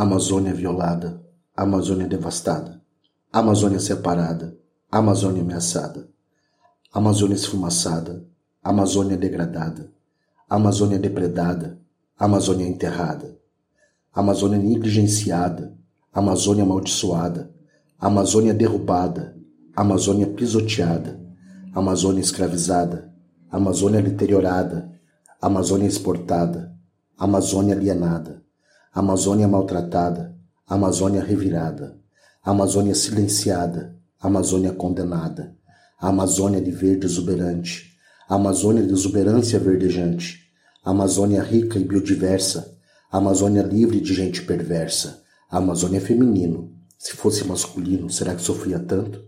Amazônia violada, Amazônia devastada, Amazônia separada, Amazônia ameaçada, Amazônia esfumaçada, Amazônia degradada, Amazônia depredada, Amazônia enterrada, Amazônia negligenciada, Amazônia amaldiçoada, Amazônia derrubada, Amazônia pisoteada, Amazônia escravizada, Amazônia deteriorada, Amazônia exportada, Amazônia alienada. Amazônia maltratada, Amazônia revirada, Amazônia silenciada, Amazônia condenada, Amazônia de verde exuberante, Amazônia de exuberância verdejante, Amazônia rica e biodiversa, Amazônia livre de gente perversa, Amazônia feminino. Se fosse masculino, será que sofria tanto?